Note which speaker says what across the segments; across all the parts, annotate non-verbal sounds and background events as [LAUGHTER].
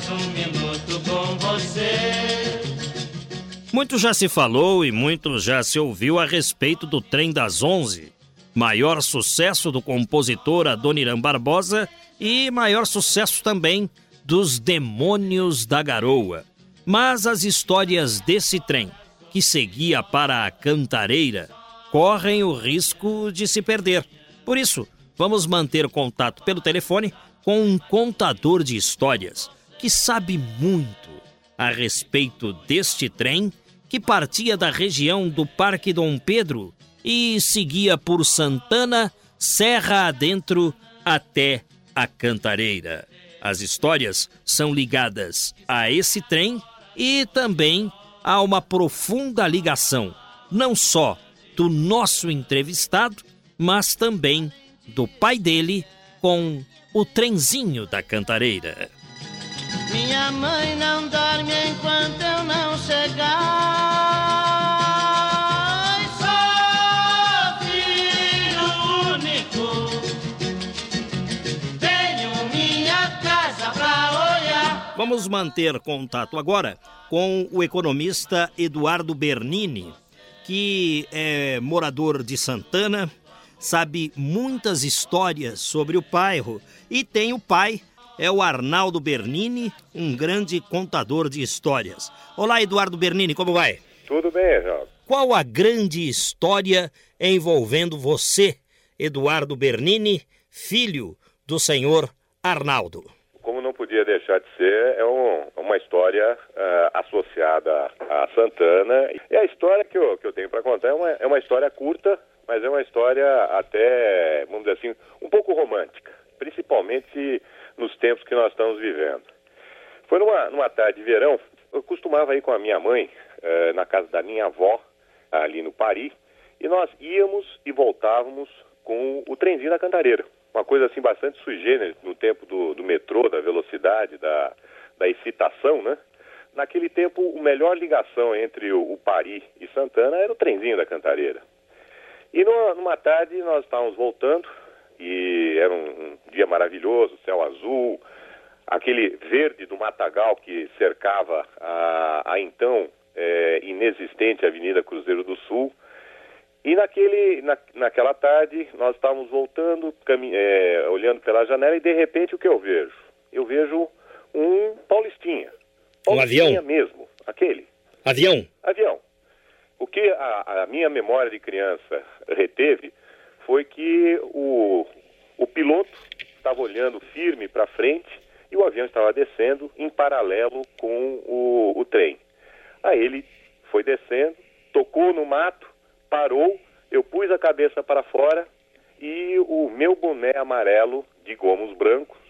Speaker 1: Mais um minuto com você.
Speaker 2: Muito já se falou e muito já se ouviu a respeito do Trem das Onze, maior sucesso do compositor Adoniran Barbosa e maior sucesso também dos Demônios da Garoa. Mas as histórias desse trem, que seguia para a Cantareira, correm o risco de se perder. Por isso, vamos manter contato pelo telefone com um contador de histórias que sabe muito a respeito deste trem que partia da região do Parque Dom Pedro e seguia por Santana, serra adentro até a Cantareira. As histórias são ligadas a esse trem e também a uma profunda ligação, não só do nosso entrevistado, mas também do pai dele com o trenzinho da Cantareira.
Speaker 1: Minha mãe não dorme enquanto eu não chegar. Sou filho único. Tenho minha casa pra olhar.
Speaker 2: Vamos manter contato agora com o economista Eduardo Bernini, que é morador de Santana, sabe muitas histórias sobre o bairro e tem o pai, é o Arnaldo Bernini, um grande contador de histórias. Olá, Eduardo Bernini, como vai?
Speaker 3: Tudo bem, João.
Speaker 2: Qual a grande história envolvendo você, Eduardo Bernini, filho do senhor Arnaldo?
Speaker 3: Como não podia deixar de ser, é um- uma história ah, associada a Santana. E a história que eu, que eu tenho para contar é uma, é uma história curta, mas é uma história até, vamos dizer assim, um pouco romântica, principalmente nos tempos que nós estamos vivendo. Foi numa, numa tarde de verão, eu costumava ir com a minha mãe eh, na casa da minha avó, ali no Paris, e nós íamos e voltávamos com o trenzinho da Cantareira. Uma coisa assim bastante sui generis no tempo do, do metrô, da velocidade, da, da excitação, né? Naquele tempo, a melhor ligação entre o, o Paris e Santana era o trenzinho da Cantareira. E numa, numa tarde nós estávamos voltando e era um, um dia maravilhoso, céu azul, aquele verde do matagal que cercava a, a então eh, inexistente Avenida Cruzeiro do Sul. E naquele, na, naquela tarde nós estávamos voltando, eh, olhando pela janela e de repente o que eu vejo? Eu vejo um Paulistinha.
Speaker 2: Um
Speaker 3: Paulistinha
Speaker 2: avião?
Speaker 3: mesmo, aquele
Speaker 2: Avião?
Speaker 3: avião. O que a, a minha memória de criança reteve foi que o, o piloto estava olhando firme para frente e o avião estava descendo em paralelo com o, o trem. Aí ele foi descendo, tocou no mato, parou, eu pus a cabeça para fora e o meu boné amarelo de gomos brancos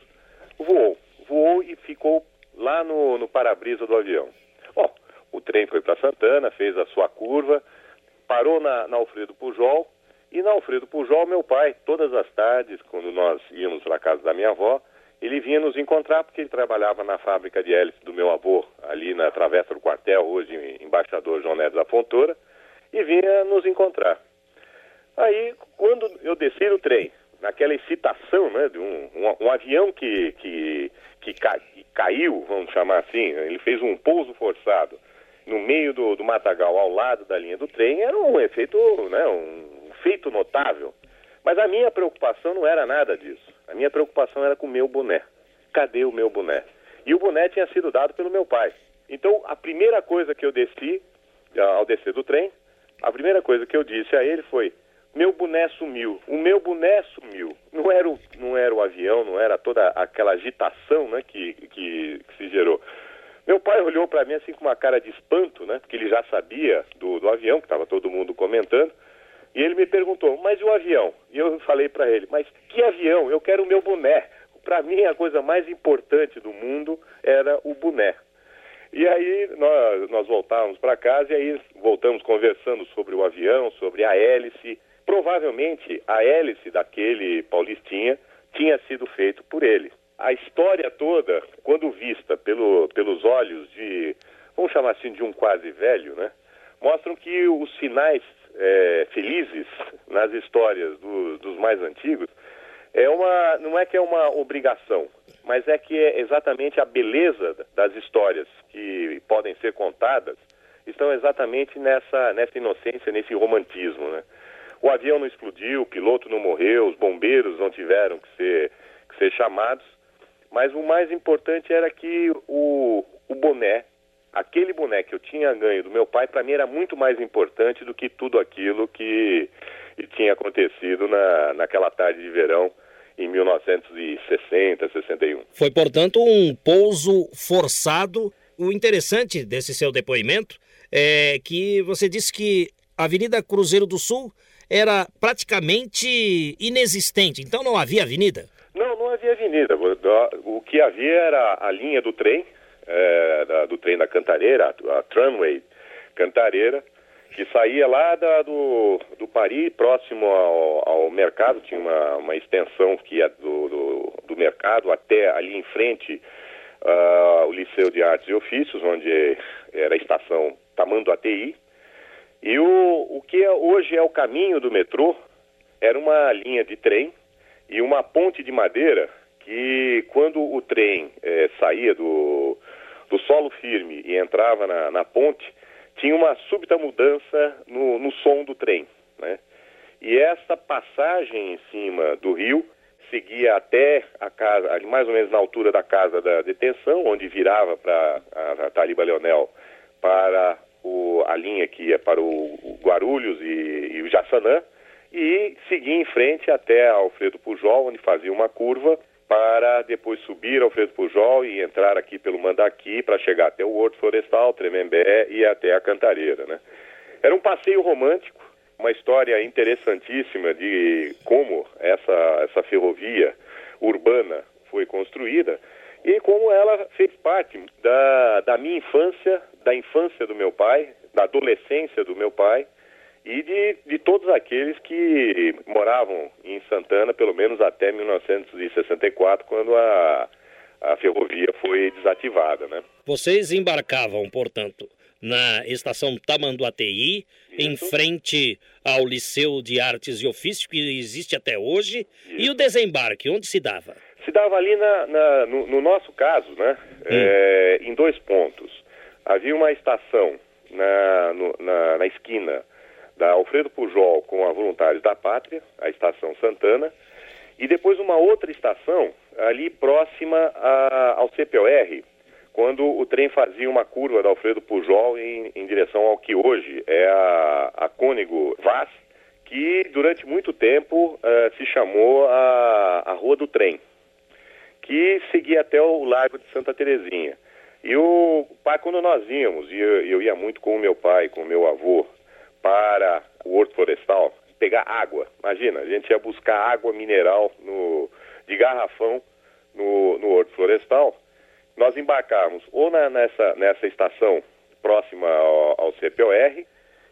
Speaker 3: voou. Voou e ficou lá no, no para-brisa do avião. Bom, o trem foi para Santana, fez a sua curva, parou na, na Alfredo Pujol, e na Alfredo Pujol, meu pai, todas as tardes, quando nós íamos para a casa da minha avó, ele vinha nos encontrar porque ele trabalhava na fábrica de hélice do meu avô, ali na Travessa do Quartel, hoje em embaixador João Neves da Fontoura, e vinha nos encontrar. Aí, quando eu desci no trem, naquela excitação, né, de um, um, um avião que, que, que caiu, vamos chamar assim, ele fez um pouso forçado no meio do, do matagal, ao lado da linha do trem, era um efeito, né, um feito notável. Mas a minha preocupação não era nada disso. A minha preocupação era com o meu boné. Cadê o meu boné? E o boné tinha sido dado pelo meu pai. Então, a primeira coisa que eu desci, ah, ao descer do trem, a primeira coisa que eu disse a ele foi: meu boné sumiu, o meu boné sumiu. Não era o, não era o avião, não era toda aquela agitação né, que, que, que se gerou. Meu pai olhou para mim assim com uma cara de espanto, né? Porque ele já sabia do, do avião, que estava todo mundo comentando. E ele me perguntou, mas o avião? E eu falei para ele, mas que avião? Eu quero o meu boné. para mim, a coisa mais importante do mundo era o boné. E aí nós, nós voltávamos para casa e aí voltamos conversando sobre o avião, sobre a hélice. Provavelmente a hélice daquele Paulistinha tinha sido feito por ele. A história toda, quando vista pelo, pelos olhos de, vamos chamar assim, de um quase velho, né? Mostram que os sinais é, felizes nas histórias do, dos mais antigos é uma, não é que é uma obrigação, mas é que é exatamente a beleza das histórias que podem ser contadas estão exatamente nessa, nessa inocência, nesse romantismo, né? O avião não explodiu, o piloto não morreu, os bombeiros não tiveram que ser, que ser chamados, mas o mais importante era que o, o boné, aquele boné que eu tinha ganho do meu pai, para mim era muito mais importante do que tudo aquilo que tinha acontecido na, naquela tarde de verão em 1960, 61.
Speaker 2: Foi, portanto, um pouso forçado. O interessante desse seu depoimento é que você disse que a Avenida Cruzeiro do Sul era praticamente inexistente, então não havia avenida?
Speaker 3: Não, não havia avenida. O que havia era a linha do trem, é, da, do trem da Cantareira, a, a tramway Cantareira, que saía lá da, do, do Paris, próximo ao, ao mercado, tinha uma, uma extensão que ia do, do, do mercado até ali em frente uh, o Liceu de Artes e Ofícios, onde era a estação Tamanduateí, ATI, e o, o que é, hoje é o caminho do metrô era uma linha de trem e uma ponte de madeira que, quando o trem eh, saía do, do solo firme e entrava na, na ponte, tinha uma súbita mudança no, no som do trem. Né? E essa passagem em cima do rio seguia até a casa, mais ou menos na altura da casa da detenção, onde virava para a, a Taliba Leonel para o, a linha que ia para o, o Guarulhos e, e o Jaçanã, e seguia em frente até Alfredo Pujol, onde fazia uma curva para depois subir Alfredo Pujol e entrar aqui pelo Mandaqui para chegar até o Horto Florestal, Tremembé e até a Cantareira, né? Era um passeio romântico, uma história interessantíssima de como essa, essa ferrovia urbana foi construída e como ela fez parte da, da minha infância, da infância do meu pai, da adolescência do meu pai e de, de todos aqueles que moravam em Santana, pelo menos até 1964, quando a, a ferrovia foi desativada. Né?
Speaker 2: Vocês embarcavam, portanto, na estação Tamanduateí, em frente ao Liceu de Artes e Ofícios, que existe até hoje, Isso. e o desembarque, onde se dava?
Speaker 3: Se dava ali, na, na no, no, nosso caso, né, hum. é, em dois pontos. Havia uma estação na, no, na, na esquina da Alfredo Pujol com a Voluntários da Pátria, a Estação Santana, e depois uma outra estação ali próxima a, ao CPOR, quando o trem fazia uma curva da Alfredo Pujol em, em direção ao que hoje é a, a Cônigo Vaz, que durante muito tempo uh, se chamou a, a Rua do Trem, que seguia até o Largo de Santa Terezinha. E o pai, quando nós íamos, e eu, eu ia muito com o meu pai, com o meu avô, para o Horto Florestal pegar água. Imagina, a gente ia buscar água mineral no, de garrafão no, no Horto Florestal. Nós embarcávamos ou na, nessa, nessa estação próxima ao, ao CPOR,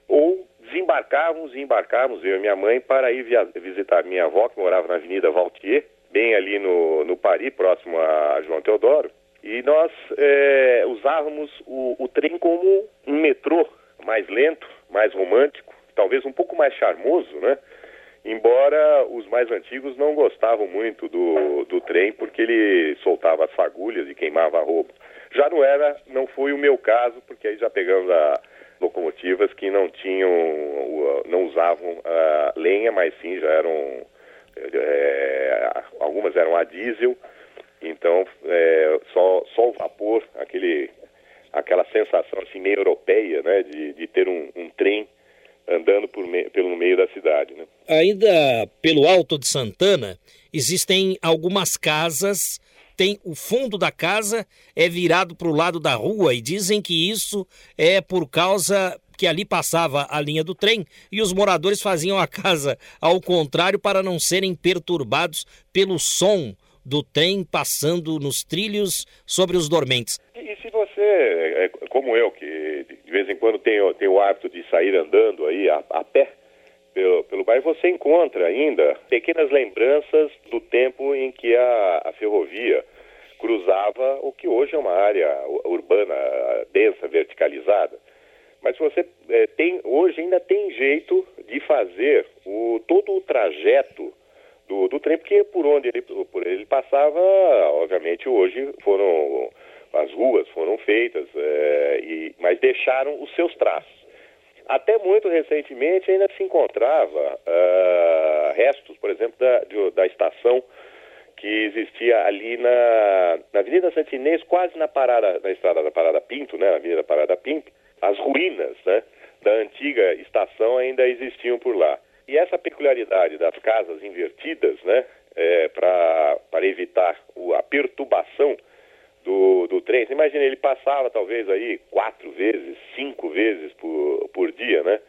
Speaker 3: ou desembarcávamos e embarcávamos, eu e minha mãe, para ir via, visitar minha avó, que morava na Avenida Valtier, bem ali no, no Paris, próximo a João Teodoro. E nós é, usávamos o, o trem como um metrô mais lento, mais romântico, talvez um pouco mais charmoso, né? Embora os mais antigos não gostavam muito do, do trem porque ele soltava as fagulhas e queimava a roupa. Já não era, não foi o meu caso, porque aí já pegamos a locomotivas que não tinham, não usavam a lenha, mas sim já eram, é, algumas eram a diesel, então é, só, só o vapor, aquele aquela sensação assim meio europeia, né, de, de ter um, um trem andando me, pelo meio da cidade. Né?
Speaker 2: Ainda pelo Alto de Santana existem algumas casas. Tem o fundo da casa é virado para o lado da rua e dizem que isso é por causa que ali passava a linha do trem e os moradores faziam a [LAUGHS] casa ao contrário para não serem perturbados pelo som do trem passando nos trilhos sobre os dormentes.
Speaker 3: E, se você, é, é, como eu, que de vez em quando tenho, tenho o hábito de sair andando aí a, a pé pelo, pelo bairro, você encontra ainda pequenas lembranças do tempo em que a, a ferrovia cruzava o que hoje é uma área urbana densa, verticalizada. Mas você é, tem, hoje ainda tem jeito de fazer o, todo o trajeto do, do trem, porque por onde ele, por ele passava, obviamente hoje foram as ruas foram feitas, é, e, mas deixaram os seus traços. Até muito recentemente ainda se encontrava uh, restos, por exemplo, da, de, da estação que existia ali na, na Avenida Santinês, quase na parada, na estrada da Parada Pinto, né, na Avenida Parada Pinto, as ruínas, né, da antiga estação ainda existiam por lá. E essa peculiaridade das casas invertidas, né, é, para evitar o, a perturbação do, do trem. Você imagina, ele passava talvez aí quatro vezes, cinco vezes por, por dia, né?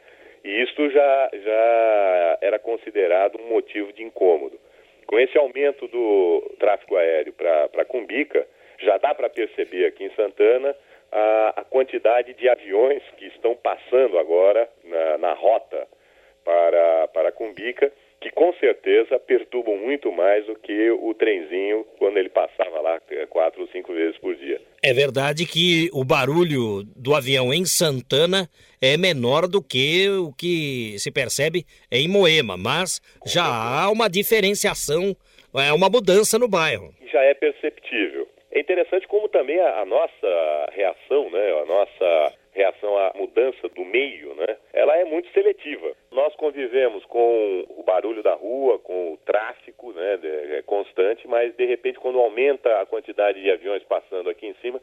Speaker 3: E isso já, já era considerado um motivo de incômodo. Com esse aumento do tráfego aéreo para Cumbica, já dá para perceber aqui em Santana a, a, quantidade de aviões que estão passando agora na, na rota para, para Cumbica, que com certeza perturbam muito mais do que o trenzinho quando ele passava lá é, quatro ou cinco vezes por dia.
Speaker 2: É verdade que o barulho do avião em Santana é menor do que o que se percebe em Moema, mas já há uma diferenciação, é uma mudança no bairro.
Speaker 3: Já é perceptível. É interessante como também a, a nossa reação, né, a nossa reação à mudança do meio, né, ela é muito seletiva. Nós convivemos com o barulho da rua, com o tráfico né, é constante, mas de repente quando aumenta a quantidade de aviões passando aqui em cima,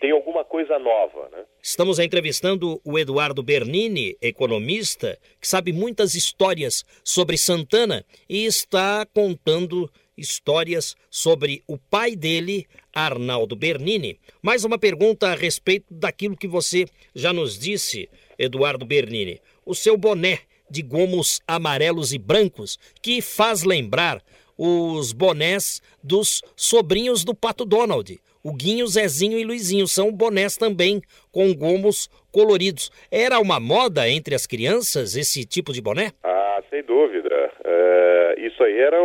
Speaker 3: tem alguma coisa nova, né?
Speaker 2: Estamos entrevistando o Eduardo Bernini, economista, que sabe muitas histórias sobre Santana e está contando histórias sobre o pai dele, Arnaldo Bernini. Mais uma pergunta a respeito daquilo que você já nos disse, Eduardo Bernini. O seu boné de gomos amarelos e brancos, que faz lembrar os bonés dos sobrinhos do Pato Donald. O Guinho, Zezinho e Luizinho são bonés também com gomos coloridos. Era uma moda entre as crianças esse tipo de boné?
Speaker 3: Ah, sem dúvida. É, isso aí era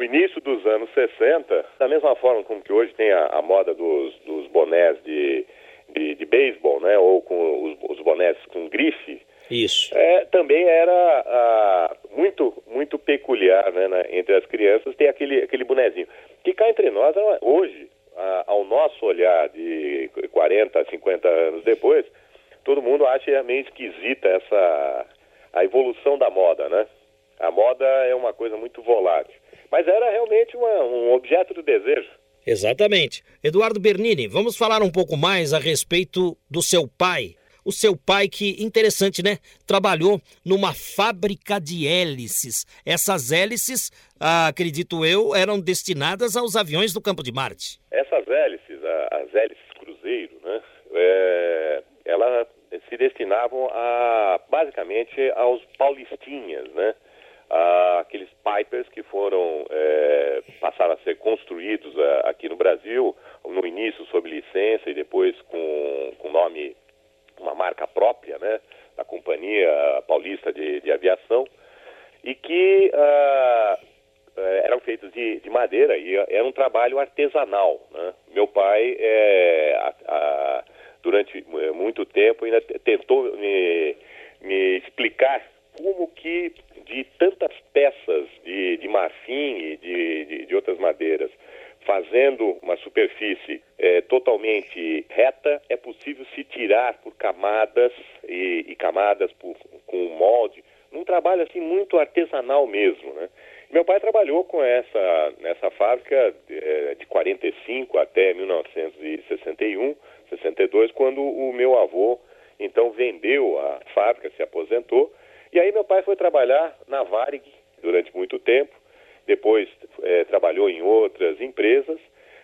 Speaker 3: no início dos anos 60, da mesma forma como que hoje tem a, a moda dos, dos bonés de, de, de beisebol, né, ou com os, os bonés com grife,
Speaker 2: isso.
Speaker 3: É, também era ah, muito muito peculiar né, na, entre as crianças ter aquele, aquele bonezinho. Que cá entre nós, hoje, ah, ao nosso olhar de 40, 50 anos depois, todo mundo acha meio esquisita essa a evolução da moda, né? A moda é uma coisa muito volátil. Mas era realmente uma, um objeto do desejo.
Speaker 2: Exatamente. Eduardo Bernini, vamos falar um pouco mais a respeito do seu pai. O seu pai, que interessante, né? Trabalhou numa fábrica de hélices. Essas hélices, ah, acredito eu, eram destinadas aos aviões do Campo de Marte.
Speaker 3: Essas hélices, as hélices cruzeiro, né? É, elas se destinavam a, basicamente aos paulistinhas, né? Aqueles pipers que foram é, passaram a ser construídos é, aqui no Brasil no início sob licença e depois com, com nome uma marca própria né da companhia paulista de, de aviação e que uh, eram feitos de, de, madeira e era um trabalho artesanal né? meu pai é, a, a, durante muito tempo ainda tentou me, me explicar como que de tantas peças de, de marfim e de, de, de outras madeiras, fazendo uma superfície é, totalmente reta, é possível se tirar por camadas e, e camadas por, com molde, num trabalho assim muito artesanal mesmo, né? Meu pai trabalhou com essa nessa fábrica é, de 45 até 1961, 62, quando o meu avô então vendeu a fábrica, se aposentou e aí meu pai foi trabalhar na Varig durante muito tempo, depois é, trabalhou em outras empresas,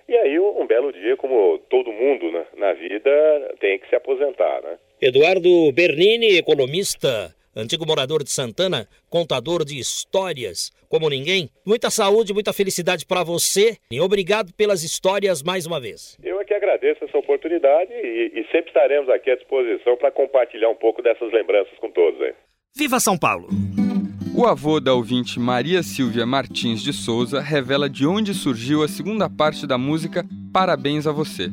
Speaker 3: e aí um belo dia, como todo mundo na, na vida, tem que se aposentar, né?
Speaker 2: Eduardo Bernini, economista antigo morador de Santana, contador de histórias como ninguém. Muita saúde, muita felicidade para você e obrigado pelas histórias mais uma vez.
Speaker 3: Eu é que agradeço essa oportunidade e, e sempre estaremos aqui à disposição para compartilhar um pouco dessas lembranças com todos. Hein?
Speaker 2: Viva São Paulo!
Speaker 4: O avô da ouvinte Maria Silvia Martins de Souza revela de onde surgiu a segunda parte da música Parabéns a Você.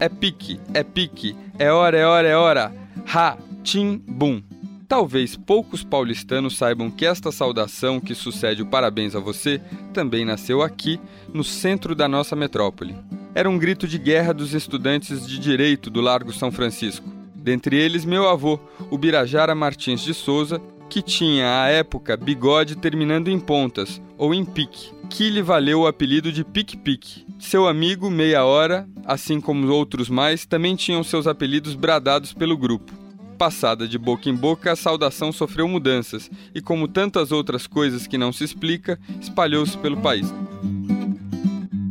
Speaker 4: É pique, é pique, é hora, é hora, é hora. Ha, tim, bum. Talvez poucos paulistanos saibam que esta saudação que sucede o parabéns a você também nasceu aqui, no centro da nossa metrópole. Era um grito de guerra dos estudantes de direito do Largo São Francisco. Dentre eles, meu avô, o Birajara Martins de Souza, que tinha à época bigode terminando em pontas ou em pique, que lhe valeu o apelido de Pique-Pique. Seu amigo, Meia Hora, assim como outros mais, também tinham seus apelidos bradados pelo grupo. Passada de boca em boca, a saudação sofreu mudanças e, como tantas outras coisas que não se explica, espalhou-se pelo país.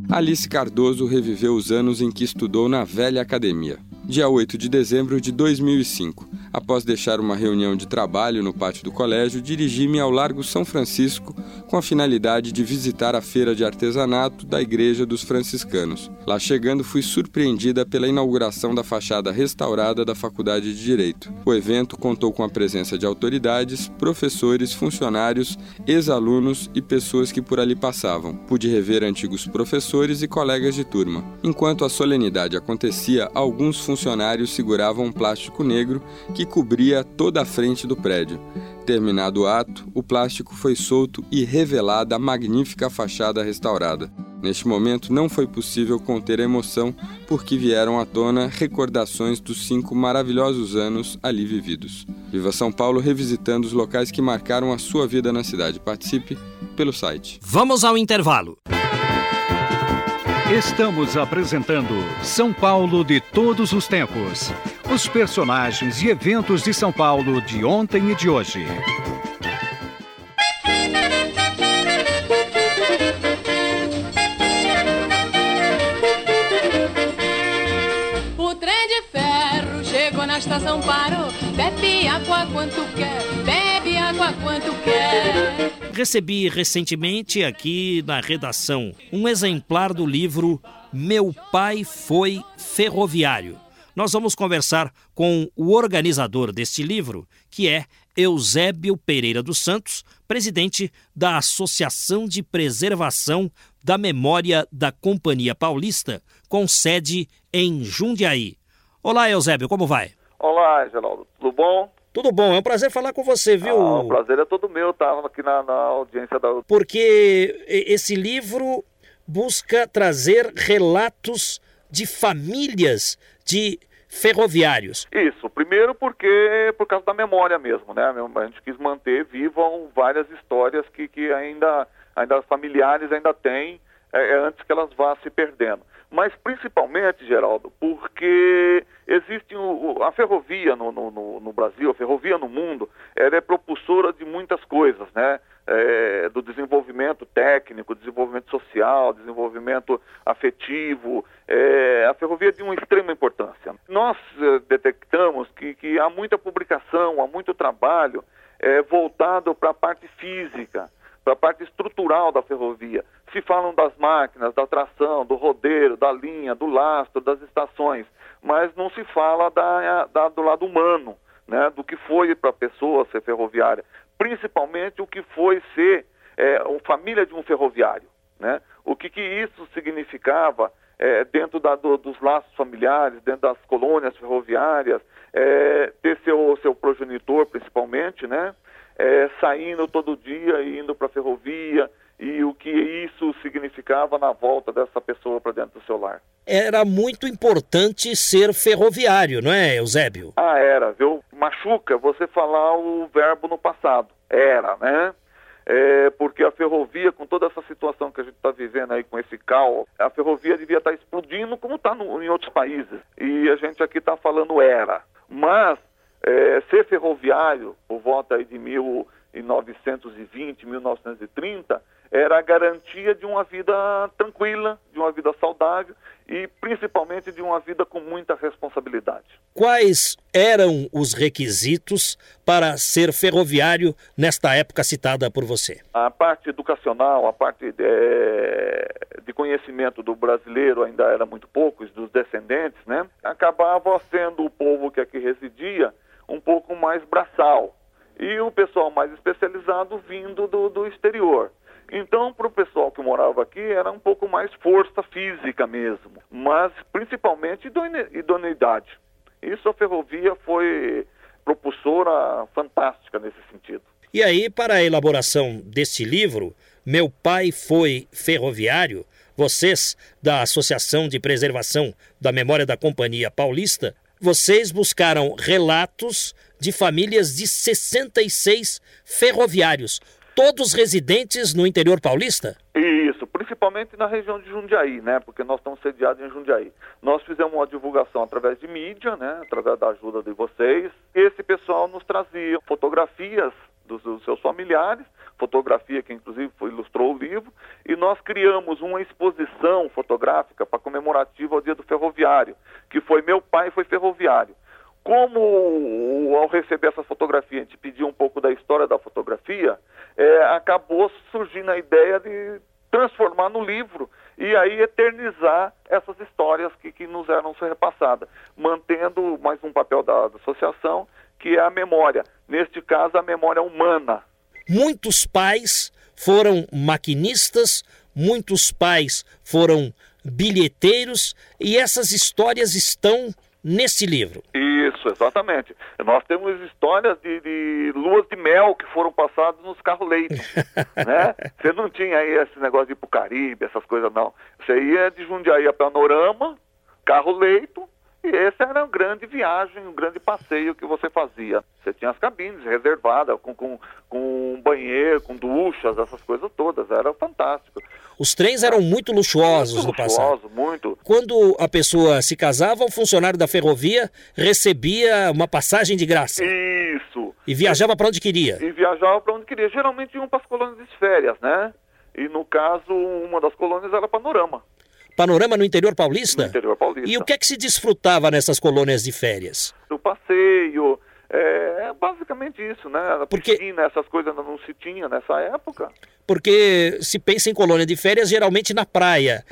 Speaker 4: Alice Cardoso reviveu os anos em que estudou na velha academia. Dia 8 de dezembro de 2005 Após deixar uma reunião de trabalho no pátio do colégio, dirigi-me ao Largo São Francisco com a finalidade de visitar a feira de artesanato da Igreja dos Franciscanos. Lá chegando, fui surpreendida pela inauguração da fachada restaurada da Faculdade de Direito. O evento contou com a presença de autoridades, professores, funcionários, ex-alunos e pessoas que por ali passavam. Pude rever antigos professores e colegas de turma. Enquanto a solenidade acontecia, alguns funcionários seguravam um plástico negro que que cobria toda a frente do prédio. Terminado o ato, o plástico foi solto e revelada a magnífica fachada restaurada. Neste momento não foi possível conter a emoção, porque vieram à tona recordações dos cinco maravilhosos anos ali vividos. Viva São Paulo revisitando os locais que marcaram a sua vida na cidade. Participe pelo site.
Speaker 2: Vamos ao intervalo.
Speaker 5: Estamos apresentando São Paulo de todos os tempos. Os personagens e eventos de São Paulo de ontem e de hoje.
Speaker 6: O trem de ferro chegou na estação, parou. Bebe água quanto quer, bebe água quanto quer.
Speaker 2: Recebi recentemente aqui na redação um exemplar do livro Meu Pai Foi Ferroviário. Nós vamos conversar com o organizador deste livro, que é Eusébio Pereira dos Santos, presidente da Associação de Preservação da Memória da Companhia Paulista, com sede em Jundiaí. Olá, Eusébio, como vai?
Speaker 7: Olá, Geraldo, tudo bom?
Speaker 2: Tudo bom, é um prazer falar com você, viu?
Speaker 7: Ah, o prazer é todo meu, estava tá? aqui na, na audiência da.
Speaker 2: Porque esse livro busca trazer relatos de famílias de ferroviários.
Speaker 7: Isso, primeiro porque por causa da memória mesmo, né? A gente quis manter vivam várias histórias que, que ainda, ainda familiares ainda têm é, é antes que elas vá se perdendo mas principalmente, Geraldo, porque existe o, a ferrovia no, no, no, Brasil, a ferrovia no mundo, ela é propulsora de muitas coisas, né? É, do desenvolvimento técnico, desenvolvimento social, desenvolvimento afetivo. É, a ferrovia é de uma extrema importância. Nós é, detectamos que, que há muita publicação, há muito trabalho é, voltado para a parte física, para a parte estrutural da ferrovia. Se falam das máquinas, da tração, do rodeiro, da linha, do lastro, das estações, mas não se fala da, da, do lado humano, né, do que foi para a pessoa ser ferroviária, principalmente o que foi ser é, a família de um ferroviário. Né? O que, que isso significava é, dentro da, do, dos laços familiares, dentro das colônias ferroviárias, é, ter seu, seu progenitor principalmente, né? É, saindo todo dia e indo para a ferrovia e o que isso significava na volta dessa pessoa para dentro do seu lar.
Speaker 2: Era muito importante ser ferroviário, não é, Eusébio?
Speaker 7: Ah, era, viu? Machuca você falar o verbo no passado. Era, né? É, porque a ferrovia, com toda essa situação que a gente está vivendo aí com esse caos, a ferrovia devia estar tá explodindo como está em outros países. E a gente aqui está falando era. Mas é, ser ferroviário, por volta aí de 1920, 1930, era a garantia de uma vida tranquila, de uma vida saudável e principalmente de uma vida com muita responsabilidade.
Speaker 2: quais eram os requisitos para ser ferroviário nesta época citada por você?
Speaker 7: A parte educacional, a parte de, de conhecimento do brasileiro ainda era muito pouco, dos descendentes, né? Acabava sendo o povo que aqui residia um pouco mais braçal e o pessoal mais especializado vindo do, do exterior. Então, para o pessoal que morava aqui, era um pouco mais força física mesmo, mas principalmente idoneidade. Isso a ferrovia foi propulsora fantástica nesse sentido.
Speaker 2: E aí, para a elaboração deste livro, Meu Pai Foi Ferroviário, vocês, da Associação de Preservação da Memória da Companhia Paulista, vocês buscaram relatos de famílias de 66 ferroviários, todos residentes no interior paulista?
Speaker 7: Isso, principalmente na região de Jundiaí, né? Porque nós estamos sediados em Jundiaí. Nós fizemos uma divulgação através de mídia, né? Através da ajuda de vocês. Esse pessoal nos trazia fotografias dos, dos seus familiares, fotografia que inclusive ilustrou o livro, e nós criamos uma exposição fotográfica para comemorativa ao Dia do Ferroviário, que foi meu pai foi ferroviário. Como ao receber essa fotografia a gente pediu um pouco da história da fotografia, é, acabou surgindo a ideia de transformar no livro e aí eternizar essas histórias que, que nos eram repassadas, mantendo mais um papel da, da associação, que é a memória. Neste caso, a memória humana.
Speaker 2: Muitos pais foram maquinistas, muitos pais foram bilheteiros e essas histórias estão nesse livro.
Speaker 7: Isso, exatamente. Nós temos histórias de, de luas de mel que foram passadas nos carro-leite, [LAUGHS] né? Você não tinha aí esse negócio de ir pro Caribe, essas coisas não. Você ia de Jundiaí a Panorama, carro-leito, e esse era uma grande viagem, um grande passeio que você fazia. Você tinha as cabines reservadas, com, com, com banheiro, com duchas, essas coisas todas. Era fantástico.
Speaker 2: Os trens eram muito luxuosos muito no luxuoso, passado.
Speaker 7: muito.
Speaker 2: Quando a pessoa se casava, o funcionário da ferrovia recebia uma passagem de graça.
Speaker 7: Isso.
Speaker 2: E viajava para onde queria.
Speaker 7: E viajava para onde queria. Geralmente iam para as colônias de férias, né? E no caso, uma das colônias era Panorama.
Speaker 2: Panorama no interior paulista?
Speaker 7: No interior paulista.
Speaker 2: E o que é que se desfrutava nessas colônias de férias?
Speaker 7: O passeio, é, é basicamente isso, né? A
Speaker 2: Porque...
Speaker 7: piscina, essas coisas não se tinha nessa época.
Speaker 2: Porque se pensa em colônia de férias, geralmente na praia.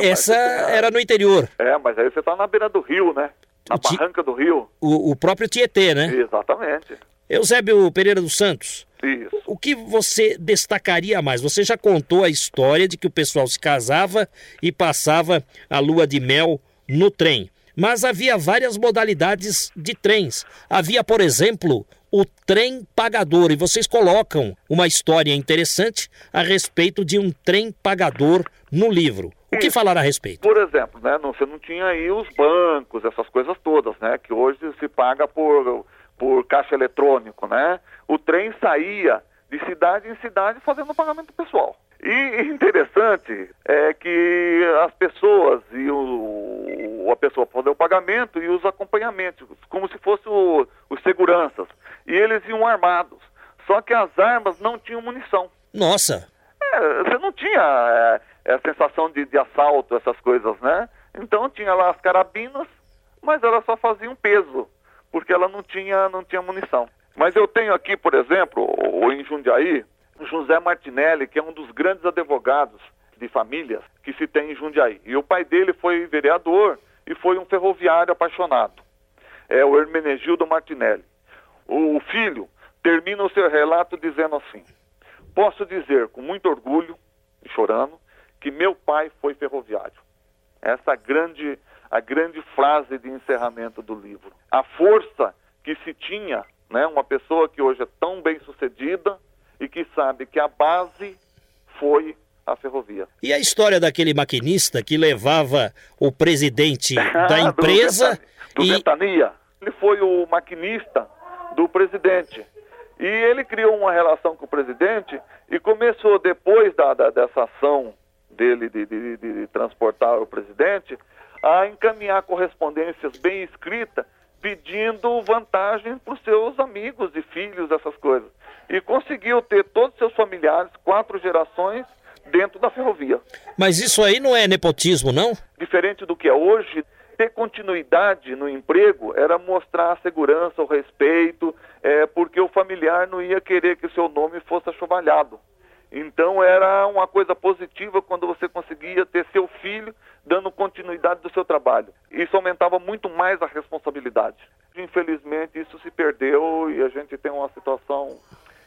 Speaker 2: É, Essa é, era no interior.
Speaker 7: É, mas aí você está na beira do rio, né? Na Ti... barranca do rio.
Speaker 2: O, o próprio Tietê, né?
Speaker 7: Exatamente.
Speaker 2: Eusébio Pereira dos Santos.
Speaker 7: Isso.
Speaker 2: O que você destacaria mais? Você já contou a história de que o pessoal se casava e passava a lua de mel no trem. Mas havia várias modalidades de trens. Havia, por exemplo, o trem pagador. E vocês colocam uma história interessante a respeito de um trem pagador no livro. O que falar a respeito?
Speaker 7: Por exemplo, né, não, você não tinha aí os bancos, essas coisas todas, né? Que hoje se paga por por caixa eletrônico, né? O trem saía de cidade em cidade fazendo pagamento pessoal. E interessante é que as pessoas e o, a pessoa fazer o pagamento e os acompanhamentos, como se fossem os seguranças. E eles iam armados. Só que as armas não tinham munição.
Speaker 2: Nossa!
Speaker 7: É, você não tinha é, a sensação de, de assalto, essas coisas, né? Então tinha lá as carabinas, mas elas só faziam peso porque ela não tinha, não tinha munição. Mas eu tenho aqui, por exemplo, em Jundiaí, José Martinelli, que é um dos grandes advogados de famílias que se tem em Jundiaí. E o pai dele foi vereador e foi um ferroviário apaixonado. É o Hermenegildo Martinelli. O filho termina o seu relato dizendo assim: Posso dizer com muito orgulho, chorando, que meu pai foi ferroviário. Essa grande a grande frase de encerramento do livro. A força que se tinha, né, uma pessoa que hoje é tão bem sucedida e que sabe que a base foi a ferrovia.
Speaker 2: E a história daquele maquinista que levava o presidente [LAUGHS] da empresa
Speaker 7: do, do
Speaker 2: e...
Speaker 7: Ventania. Ele foi o maquinista do presidente. E ele criou uma relação com o presidente e começou, depois da, da dessa ação dele de, de, de transportar o presidente, a encaminhar correspondências bem escritas, pedindo vantagem para os seus amigos e filhos, essas coisas. E conseguiu ter todos os seus familiares, quatro gerações, dentro da ferrovia.
Speaker 2: Mas isso aí não é nepotismo, não?
Speaker 7: Diferente do que é hoje, ter continuidade no emprego era mostrar a segurança, o respeito, é, porque o familiar não ia querer que o seu nome fosse achovalhado. Então era uma coisa positiva quando você conseguia ter seu filho dando continuidade do seu trabalho. Isso aumentava muito mais a responsabilidade. Infelizmente isso se perdeu e a gente tem uma situação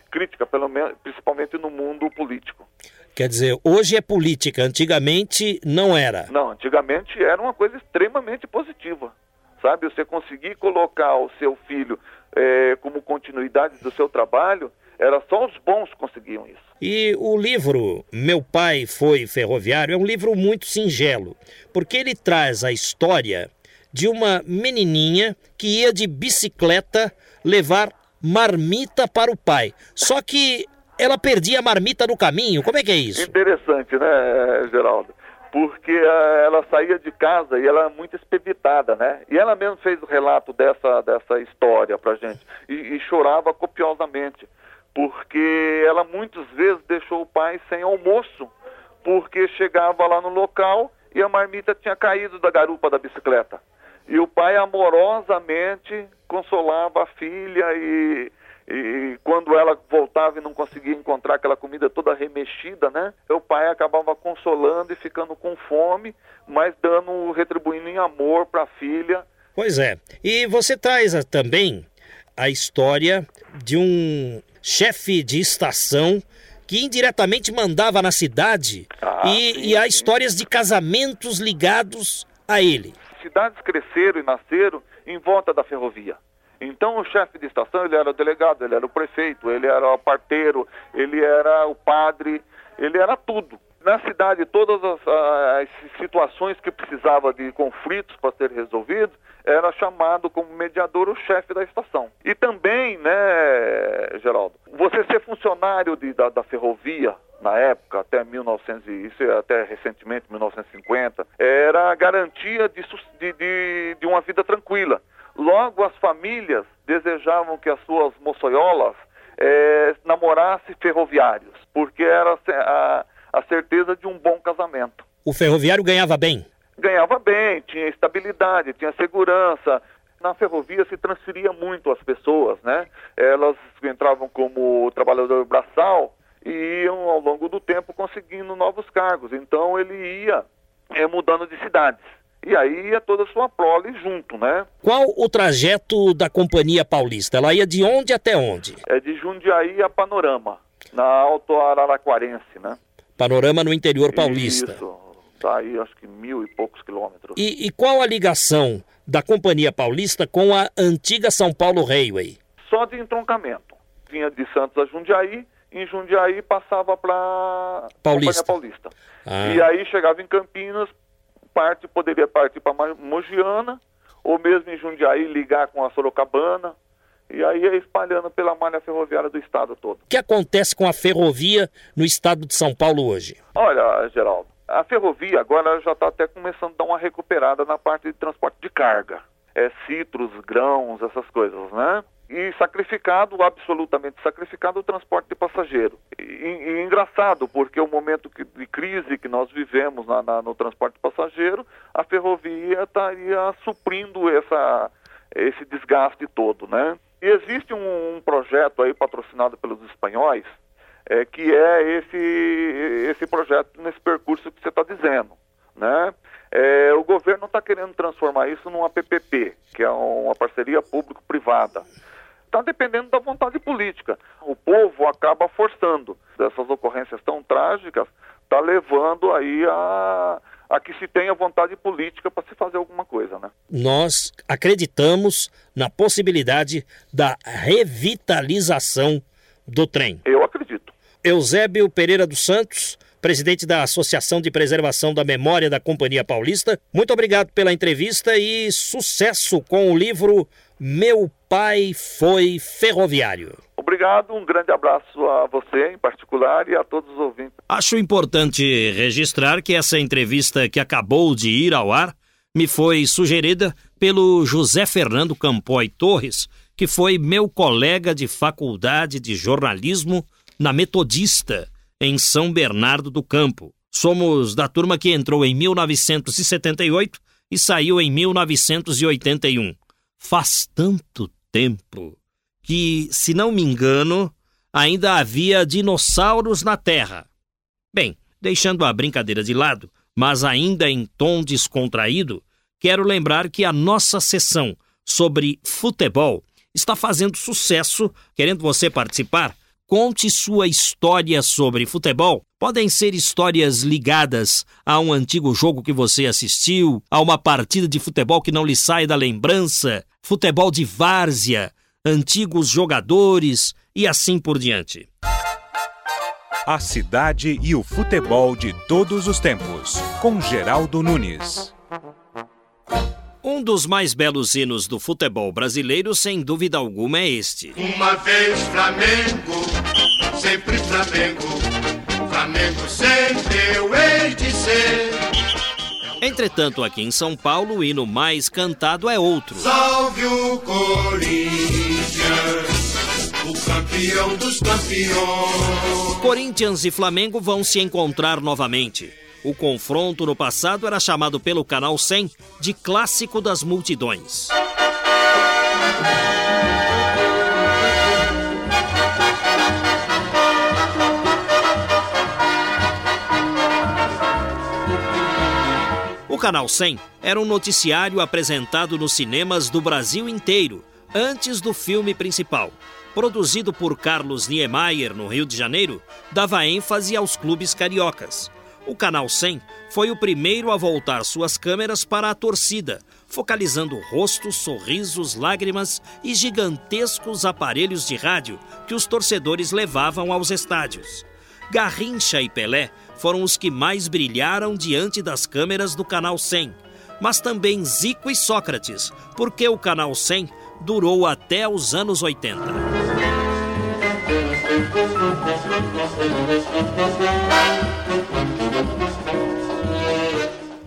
Speaker 7: crítica, pelo menos, principalmente no mundo político.
Speaker 2: Quer dizer, hoje é política, antigamente não era.
Speaker 7: Não, antigamente era uma coisa extremamente positiva. Sabe, você conseguir colocar o seu filho é, como continuidade do seu trabalho, era só os bons que conseguiam isso.
Speaker 2: E o livro Meu Pai Foi Ferroviário é um livro muito singelo, porque ele traz a história de uma menininha que ia de bicicleta levar marmita para o pai. Só que ela perdia a marmita no caminho. Como é que é isso?
Speaker 7: Interessante, né, Geraldo? Porque uh, ela saía de casa e ela é muito expeditada, né? E ela mesmo fez o relato dessa, dessa história pra gente. E, e chorava copiosamente. Porque ela muitas vezes deixou o pai sem almoço. Porque chegava lá no local e a marmita tinha caído da garupa da bicicleta. E o pai amorosamente consolava a filha e, e quando ela voltava e não conseguia encontrar aquela comida toda remexida, né? O pai acabava consolando e ficando com fome, mas dando, retribuindo em amor para a filha.
Speaker 2: Pois é. E você traz também a história de um chefe de estação que indiretamente mandava na cidade ah, e, sim, e há histórias de casamentos ligados a ele
Speaker 7: cidades cresceram e nasceram em volta da ferrovia. Então o chefe de estação, ele era o delegado, ele era o prefeito, ele era o parteiro, ele era o padre, ele era tudo. Na cidade, todas as, as situações que precisava de conflitos para ser resolvidos, era chamado como mediador o chefe da estação. E também, né, Geraldo, você ser funcionário de, da, da ferrovia, na época, até 1900, isso é até recentemente, 1950, era garantia de, de, de, uma vida tranquila. Logo, as famílias desejavam que as suas moçoiolas é, namorassem ferroviários, porque era a, a certeza de um bom casamento.
Speaker 2: O ferroviário ganhava bem?
Speaker 7: Ganhava bem, tinha estabilidade, tinha segurança, na ferrovia se transferia muito as pessoas, né? Elas entravam como trabalhador braçal e iam ao longo do tempo conseguindo novos cargos. Então ele ia é, mudando de cidades. E aí ia toda a sua prole junto, né?
Speaker 2: Qual o trajeto da Companhia Paulista? Ela ia de onde até onde?
Speaker 7: É de Jundiaí a Panorama, na Alto Araraquarense, né?
Speaker 2: Panorama no interior paulista.
Speaker 7: Isso, tá aí acho que mil e poucos quilômetros.
Speaker 2: E, e qual a ligação da Companhia Paulista com a antiga São Paulo Railway?
Speaker 7: Só de entroncamento. Vinha de Santos a Jundiaí em Jundiaí passava para Paulista. Paulista. Ah. E aí chegava em Campinas, parte poderia partir para Mogiana, ou mesmo em Jundiaí ligar com a Sorocabana, e aí ia espalhando pela malha ferroviária do estado todo.
Speaker 2: O que acontece com a ferrovia no estado de São Paulo hoje?
Speaker 7: Olha, Geraldo, a ferrovia agora já está até começando a dar uma recuperada na parte de transporte de carga. É citros, grãos, essas coisas, né? e sacrificado, absolutamente sacrificado, o transporte de passageiro. E, e engraçado, porque o momento que, de crise que nós vivemos na, na, no transporte de passageiro, a ferrovia estaria suprindo essa, esse desgaste todo, né? Existe um, um projeto aí patrocinado pelos espanhóis, é, que é esse, esse projeto nesse percurso que você está dizendo, né? É, o governo está querendo transformar isso numa PPP, que é uma parceria público-privada está dependendo da vontade política. O povo acaba forçando. Essas ocorrências tão trágicas está levando aí a, a que se tenha vontade política para se fazer alguma coisa, né?
Speaker 2: Nós acreditamos na possibilidade da revitalização do trem.
Speaker 7: Eu acredito.
Speaker 2: Eusébio Pereira dos Santos, presidente da Associação de Preservação da Memória da Companhia Paulista, muito obrigado pela entrevista e sucesso com o livro Meu pai foi ferroviário.
Speaker 7: Obrigado, um grande abraço a você em particular e a todos os ouvintes.
Speaker 2: Acho importante registrar que essa entrevista que acabou de ir ao ar me foi sugerida pelo José Fernando Campoy Torres, que foi meu colega de faculdade de jornalismo na Metodista, em São Bernardo do Campo. Somos da turma que entrou em 1978 e saiu em 1981. Faz tanto tempo que, se não me engano, ainda havia dinossauros na Terra. Bem, deixando a brincadeira de lado, mas ainda em tom descontraído, quero lembrar que a nossa sessão sobre futebol está fazendo sucesso. Querendo você participar? Conte sua história sobre futebol. Podem ser histórias ligadas a um antigo jogo que você assistiu, a uma partida de futebol que não lhe sai da lembrança, futebol de várzea, antigos jogadores e assim por diante.
Speaker 8: A cidade e o futebol de todos os tempos, com Geraldo Nunes.
Speaker 2: Um dos mais belos hinos do futebol brasileiro, sem dúvida alguma, é este.
Speaker 1: Uma vez Flamengo, sempre Flamengo, Flamengo sempre eu hei de ser.
Speaker 2: Entretanto, aqui em São Paulo, o hino mais cantado é outro.
Speaker 1: Salve o Corinthians, campeão dos campeões.
Speaker 2: Corinthians e Flamengo vão se encontrar novamente. O confronto no passado era chamado pelo Canal 100 de Clássico das Multidões. O Canal 100 era um noticiário apresentado nos cinemas do Brasil inteiro, antes do filme principal. Produzido por Carlos Niemeyer, no Rio de Janeiro, dava ênfase aos clubes cariocas. O Canal 100 foi o primeiro a voltar suas câmeras para a torcida, focalizando rostos, sorrisos, lágrimas e gigantescos aparelhos de rádio que os torcedores levavam aos estádios. Garrincha e Pelé foram os que mais brilharam diante das câmeras do Canal 100, mas também Zico e Sócrates, porque o Canal 100 durou até os anos 80.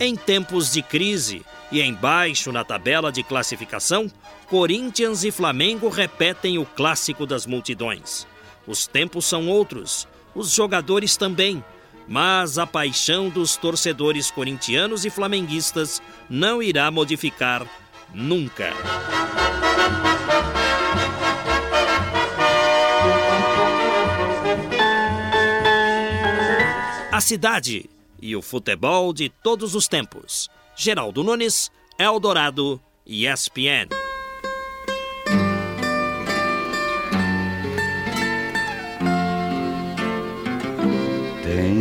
Speaker 2: Em tempos de crise e embaixo na tabela de classificação, Corinthians e Flamengo repetem o clássico das multidões. Os tempos são outros, os jogadores também, mas a paixão dos torcedores corintianos e flamenguistas não irá modificar nunca. A cidade e o futebol de todos os tempos. Geraldo Nunes, Eldorado e ESPN.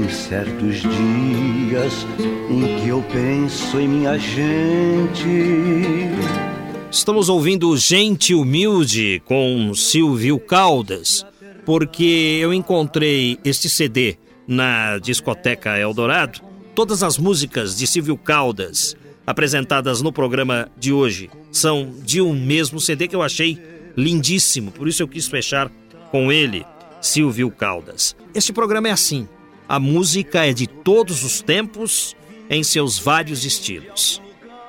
Speaker 9: Certos dias em que eu penso em minha gente.
Speaker 2: Estamos ouvindo Gente Humilde com Silvio Caldas, porque eu encontrei este CD na discoteca Eldorado. Todas as músicas de Silvio Caldas apresentadas no programa de hoje são de um mesmo CD que eu achei lindíssimo, por isso eu quis fechar com ele, Silvio Caldas. Este programa é assim: a música é de todos os tempos, em seus vários estilos.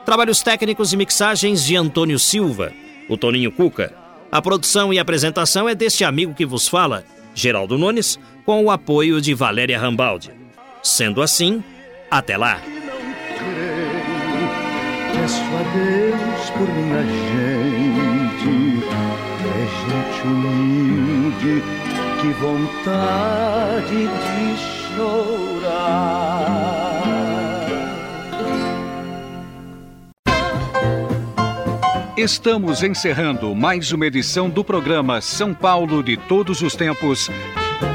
Speaker 2: Trabalhos técnicos e mixagens de Antônio Silva, o Toninho Cuca. A produção e apresentação é deste amigo que vos fala, Geraldo Nunes, com o apoio de Valéria Rambaldi. Sendo assim, até lá.
Speaker 9: Peço a Deus por minha gente, é gente humilde, que vontade de chorar.
Speaker 5: Estamos encerrando mais uma edição do programa São Paulo de Todos os Tempos.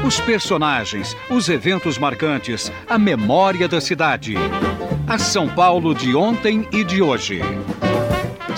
Speaker 5: Os personagens, os eventos marcantes, a memória da cidade. A São Paulo de ontem e de hoje.